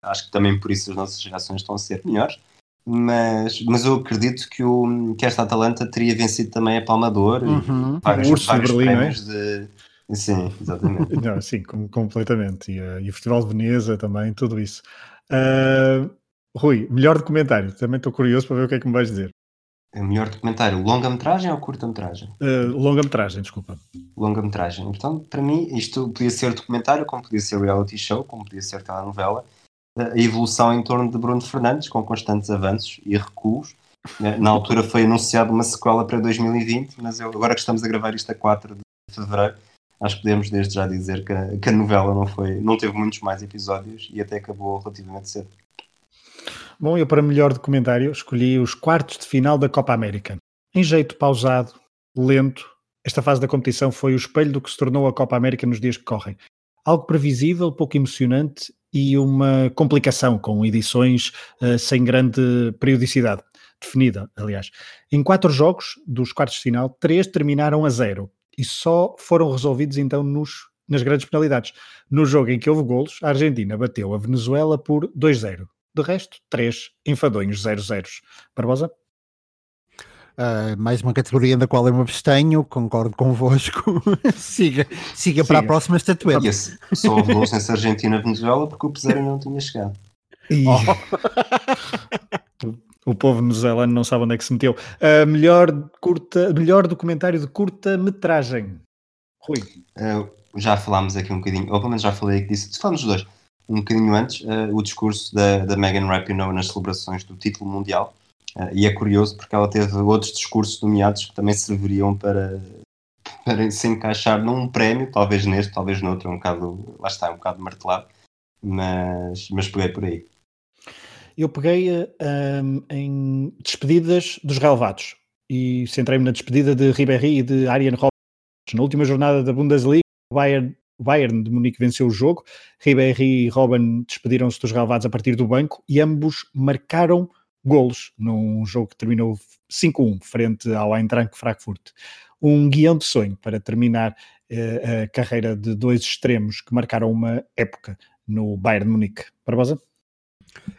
B: acho que também por isso as nossas reações estão a ser melhores mas, mas eu acredito que, o, que esta Atalanta teria vencido também a Palmador
A: uhum. e vários,
B: Urso vários de Berlim, prémios é? de. Sim, exatamente. [LAUGHS]
A: Não, sim, completamente. E, uh, e, o Festival de Veneza também, tudo isso. Uh, Rui, melhor documentário. Também estou curioso para ver o que é que me vais dizer.
B: O melhor documentário, longa-metragem ou curta-metragem?
A: Uh, longa-metragem, desculpa.
B: Longa-metragem. Então, para mim, isto podia ser documentário, como podia ser reality show, como podia ser telenovela a evolução em torno de Bruno Fernandes, com constantes avanços e recuos, Na altura foi anunciado uma sequela para 2020, mas eu, agora que estamos a gravar isto a 4 de fevereiro, acho que podemos desde já dizer que a, que a novela não, foi, não teve muitos mais episódios e até acabou relativamente cedo.
A: Bom, eu para melhor documentário escolhi os quartos de final da Copa América. Em jeito pausado, lento, esta fase da competição foi o espelho do que se tornou a Copa América nos dias que correm. Algo previsível, pouco emocionante e uma complicação com edições uh, sem grande periodicidade definida, aliás. Em quatro jogos dos quartos de final, três terminaram a zero e só foram resolvidos então nos, nas grandes penalidades. No jogo em que houve golos, a Argentina bateu a Venezuela por 2-0. De resto, três enfadonhos 0-0. Barbosa?
C: Uh, mais uma categoria da qual eu me abstenho, concordo convosco. [LAUGHS] siga, siga, para a próxima estatueta.
B: Yes. Só houve gols nessa Argentina-Venezuela porque o Peseiro não tinha chegado.
A: Oh. o povo venezuelano não sabe onde é que se meteu. Uh, melhor, curta, melhor documentário de curta-metragem. Rui.
B: Uh, já falámos aqui um bocadinho, ou pelo menos já falei aqui disso, falamos os dois, um bocadinho antes, uh, o discurso da, da Megan Rapinoe nas celebrações do título mundial. Uh, e é curioso porque ela teve outros discursos nomeados que também serviriam para, para se encaixar num prémio, talvez neste, talvez noutro, é um bocado, lá está, é um bocado martelado, mas, mas peguei por aí.
A: Eu peguei um, em despedidas dos relevados e centrei-me na despedida de Ribéry e de Arjen Robben. Na última jornada da Bundesliga, o Bayern, Bayern de Munique venceu o jogo, Ribéry e Robben despediram-se dos relevados a partir do banco e ambos marcaram golos num jogo que terminou 5-1 frente ao Eintracht Frankfurt. Um guião de sonho para terminar uh, a carreira de dois extremos que marcaram uma época no Bayern Munique. Barbosa?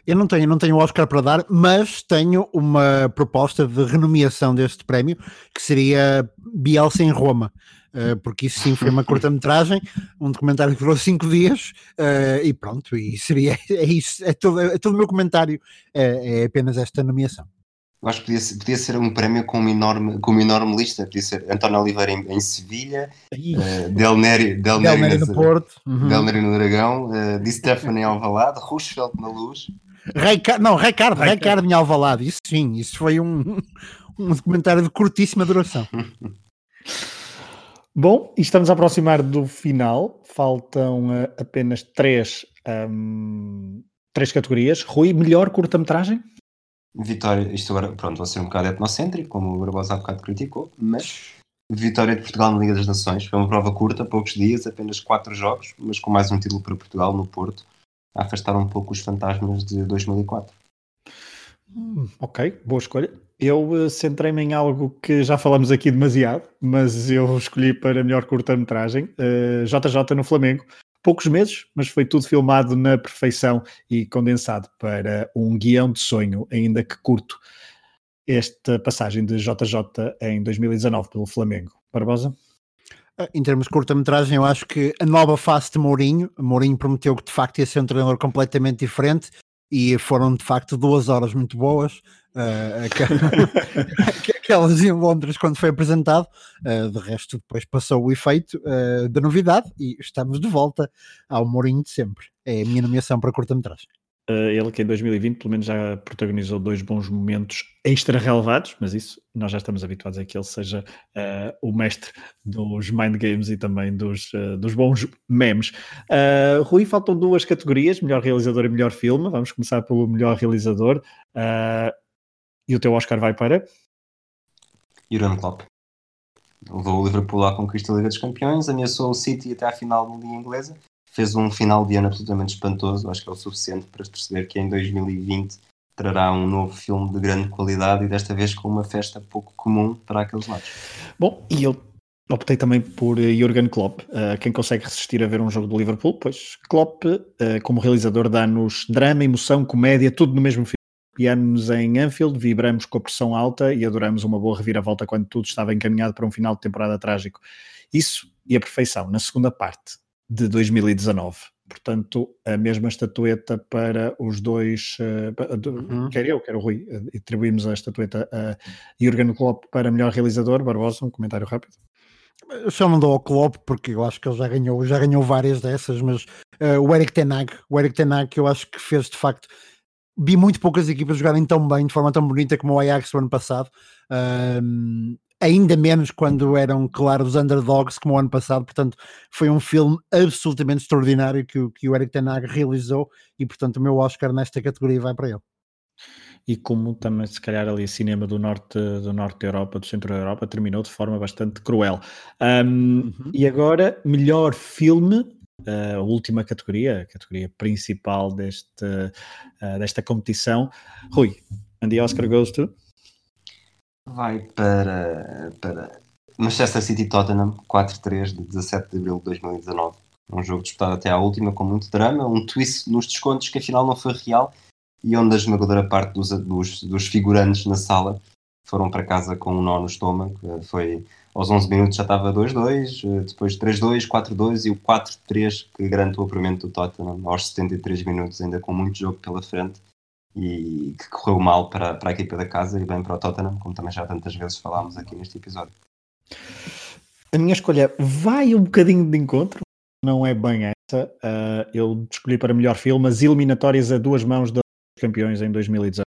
C: Eu não tenho, não tenho Oscar para dar, mas tenho uma proposta de renomeação deste prémio, que seria Bielsa em Roma. Uh, porque isso sim foi uma curta-metragem, um documentário que durou cinco dias uh, e pronto, e seria [LAUGHS] é isso, é todo, é todo o meu comentário, é, é apenas esta nomeação.
B: Eu acho que podia ser, podia ser, um prémio com uma enorme, com uma enorme lista. Podia ser António Oliveira em, em Sevilha, uh, Del Neri, Del Neri,
C: Del Neri no Porto,
B: uhum. Del Neri no Dragão, uh, Di Stefano em Alvalade, Roosevelt na Luz.
C: Reica, não, Ricardo, Ricardo em Alvalade, isso sim, isso foi um, [LAUGHS] um documentário de curtíssima duração. [LAUGHS]
A: Bom, e estamos a aproximar do final, faltam uh, apenas três, um, três categorias. Rui, melhor curta-metragem?
B: Vitória, isto agora, pronto, vou ser um bocado etnocêntrico, como o Barbosa há bocado criticou, mas vitória de Portugal na Liga das Nações. Foi uma prova curta, poucos dias, apenas quatro jogos, mas com mais um título para Portugal no Porto a afastar um pouco os fantasmas de 2004.
A: Hum, ok, boa escolha. Eu uh, centrei-me em algo que já falamos aqui demasiado, mas eu escolhi para melhor curta-metragem, uh, JJ no Flamengo. Poucos meses, mas foi tudo filmado na perfeição e condensado para um guião de sonho, ainda que curto. Esta passagem de JJ em 2019 pelo Flamengo. Barbosa?
C: Ah, em termos de curta-metragem, eu acho que a nova face de Mourinho, Mourinho prometeu que de facto ia ser um treinador completamente diferente e foram de facto duas horas muito boas. Uh, [LAUGHS] aquelas em Londres quando foi apresentado, uh, de resto depois passou o efeito uh, da novidade e estamos de volta ao Mourinho de sempre. É a minha nomeação para curta-metragem.
A: Uh, ele que em 2020 pelo menos já protagonizou dois bons momentos extra relevados, mas isso nós já estamos habituados a que ele seja uh, o mestre dos mind games e também dos, uh, dos bons memes. Rui, faltam duas categorias, melhor realizador e melhor filme. Vamos começar pelo melhor realizador. E o teu Oscar vai para?
B: Jurgen Klopp. Levou o Liverpool à conquista da Liga dos Campeões, ameaçou o City até à final da Liga Inglesa fez um final de ano absolutamente espantoso. Acho que é o suficiente para perceber que em 2020 trará um novo filme de grande qualidade e desta vez com uma festa pouco comum para aqueles lados.
A: Bom, e eu optei também por eh, Jurgen Klopp. Uh, quem consegue resistir a ver um jogo do Liverpool? Pois Klopp, uh, como realizador, dá-nos drama, emoção, comédia, tudo no mesmo filme. Piamos em Anfield, vibramos com a pressão alta e adoramos uma boa reviravolta quando tudo estava encaminhado para um final de temporada trágico. Isso e a perfeição na segunda parte de 2019. Portanto, a mesma estatueta para os dois, uh, uhum. quer eu, quer o Rui, atribuímos a estatueta a Jurgen Klopp para melhor realizador. Barbosa, um comentário rápido.
C: Eu só não dou ao Klopp porque eu acho que ele já ganhou, já ganhou várias dessas, mas uh, o Eric Tenag, o Eric Tenag que eu acho que fez de facto vi muito poucas equipas jogarem tão bem, de forma tão bonita como o Ajax o ano passado. Um, ainda menos quando eram, claro, os underdogs como o ano passado, portanto foi um filme absolutamente extraordinário que, que o Eric Tenag realizou e portanto o meu Oscar nesta categoria vai para ele.
A: E como também se calhar ali cinema do norte, do norte da Europa, do centro da Europa, terminou de forma bastante cruel. Um, uhum. E agora, melhor filme, a última categoria, a categoria principal deste, uh, desta competição. Rui, and the Oscar goes to?
B: vai para, para Manchester City Tottenham 4-3 de 17 de abril de 2019. Um jogo disputado até à última com muito drama, um twist nos descontos que afinal não foi real e onde a esmagadora parte dos, dos, dos figurantes na sala foram para casa com um nó no estômago. Foi aos 11 minutos já estava 2-2, depois 3-2, 4-2 e o 4-3 que garante o apuramento do Tottenham aos 73 minutos, ainda com muito jogo pela frente e que correu mal para, para a equipa da casa e bem para o Tottenham, como também já tantas vezes falámos aqui neste episódio.
A: A minha escolha vai um bocadinho de encontro, não é bem essa. Uh, eu escolhi para melhor filme as eliminatórias a duas mãos dos campeões em 2018.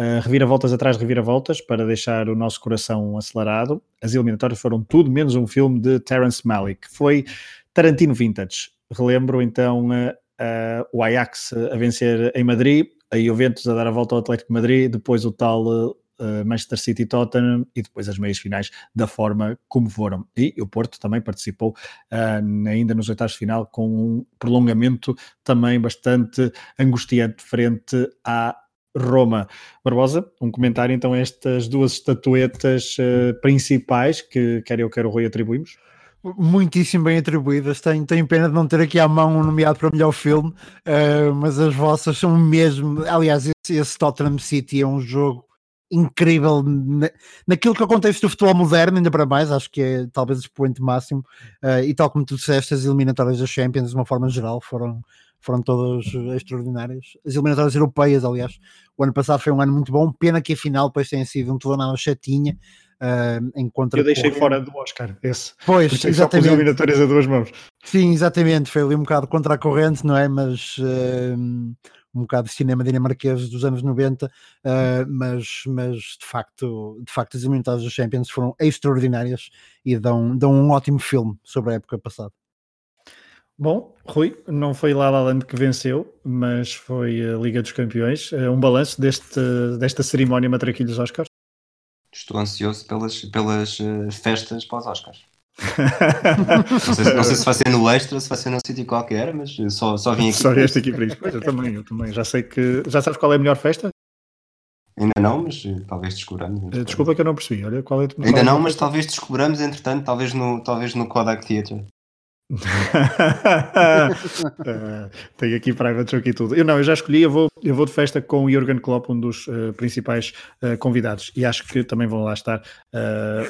A: Uh, reviravoltas atrás de reviravoltas para deixar o nosso coração acelerado. As eliminatórias foram tudo menos um filme de Terence Malick. Foi Tarantino Vintage. Relembro então uh, uh, o Ajax a vencer em Madrid, a Juventus a dar a volta ao Atlético Madrid, depois o tal uh, Manchester City Tottenham e depois as meias finais da forma como foram. E o Porto também participou uh, ainda nos oitavos de final com um prolongamento também bastante angustiante frente à Roma. Barbosa, um comentário então a estas duas estatuetas uh, principais que quer eu, quer o Rui atribuímos?
C: muitíssimo bem atribuídas. Tenho, tenho pena de não ter aqui à mão um nomeado para melhor filme, uh, mas as vossas são mesmo. Aliás, esse, esse, Tottenham City é um jogo incrível na, naquilo que o contexto do futebol moderno, ainda para mais, acho que é talvez o expoente máximo. Uh, e tal como tu disseste, as eliminatórias da Champions, de uma forma geral, foram. Foram todas extraordinárias. As eliminatórias europeias, aliás, o ano passado foi um ano muito bom. Pena que a final depois tenha sido um tornado chatinha, uh, em contra
A: Eu deixei fora do Oscar, esse.
C: Pois, exatamente. Só
A: eliminatórias a duas mãos.
C: Sim, exatamente. Foi ali um bocado contra a corrente, não é? Mas uh, um bocado de cinema dinamarquês dos anos 90, uh, mas, mas de facto, de facto as eliminatórias dos Champions foram extraordinárias e dão, dão um ótimo filme sobre a época passada.
A: Bom, Rui, não foi La La Land que venceu, mas foi a Liga dos Campeões. Um balanço deste, desta cerimónia Matraquilhos Oscars?
B: Estou ansioso pelas, pelas uh, festas pós Oscars. [LAUGHS] não, sei, não, sei, se vai ser no extra, se vai ser num sítio qualquer, mas só, só vim aqui.
A: Só vieste aqui para isso. Pois, eu também, eu também. Já sei que. Já sabes qual é a melhor festa?
B: Ainda não, mas talvez descobramos.
A: Desculpa que eu não percebi. Olha, qual é,
B: qual Ainda não, mas talvez descobramos, entretanto, talvez no, talvez no Kodak Theatre.
A: Uh, [LAUGHS] tenho aqui private joke e tudo. Eu não, eu já escolhi, eu vou, eu vou de festa com o Jürgen Klopp, um dos uh, principais uh, convidados, e acho que também vão lá estar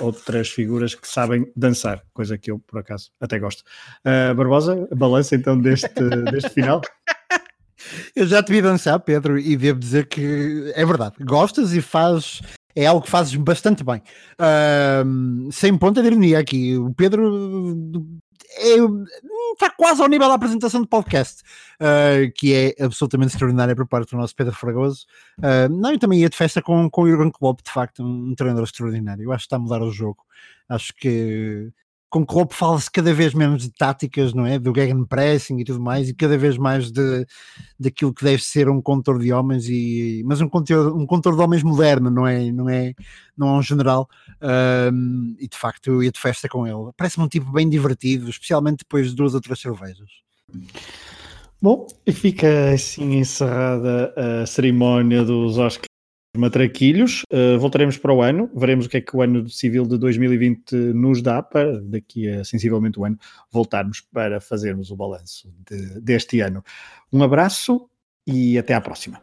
A: outras figuras que sabem dançar, coisa que eu, por acaso, até gosto. Barbosa, balança então deste, deste final. [LAUGHS]
C: Eu já te vi dançar, Pedro, e devo dizer que é verdade, gostas e fazes é algo que fazes bastante bem. Uh, sem ponta de ironia aqui. O Pedro é, está quase ao nível da apresentação do podcast, uh, que é absolutamente extraordinária por parte do nosso Pedro Fragoso. Uh, não, eu também ia de festa com, com o Jurgen Klopp, de facto, um, um treinador extraordinário. Eu acho que está a mudar o jogo. Acho que com Klopp fala-se cada vez menos de táticas, não é? Do gegenpressing e tudo mais, e cada vez mais de, daquilo que deve ser um contor de homens, e, mas um contor, um contor de homens moderno, não é? Não é, não é um general. Um, e de facto eu ia de festa com ele. Parece-me um tipo bem divertido, especialmente depois de duas ou três cervejas.
A: Bom, e fica assim encerrada a cerimónia dos Oscars matraquilhos. Uh, voltaremos para o ano, veremos o que é que o ano civil de 2020 nos dá para, daqui a sensivelmente um ano, voltarmos para fazermos o balanço de, deste ano. Um abraço e até à próxima.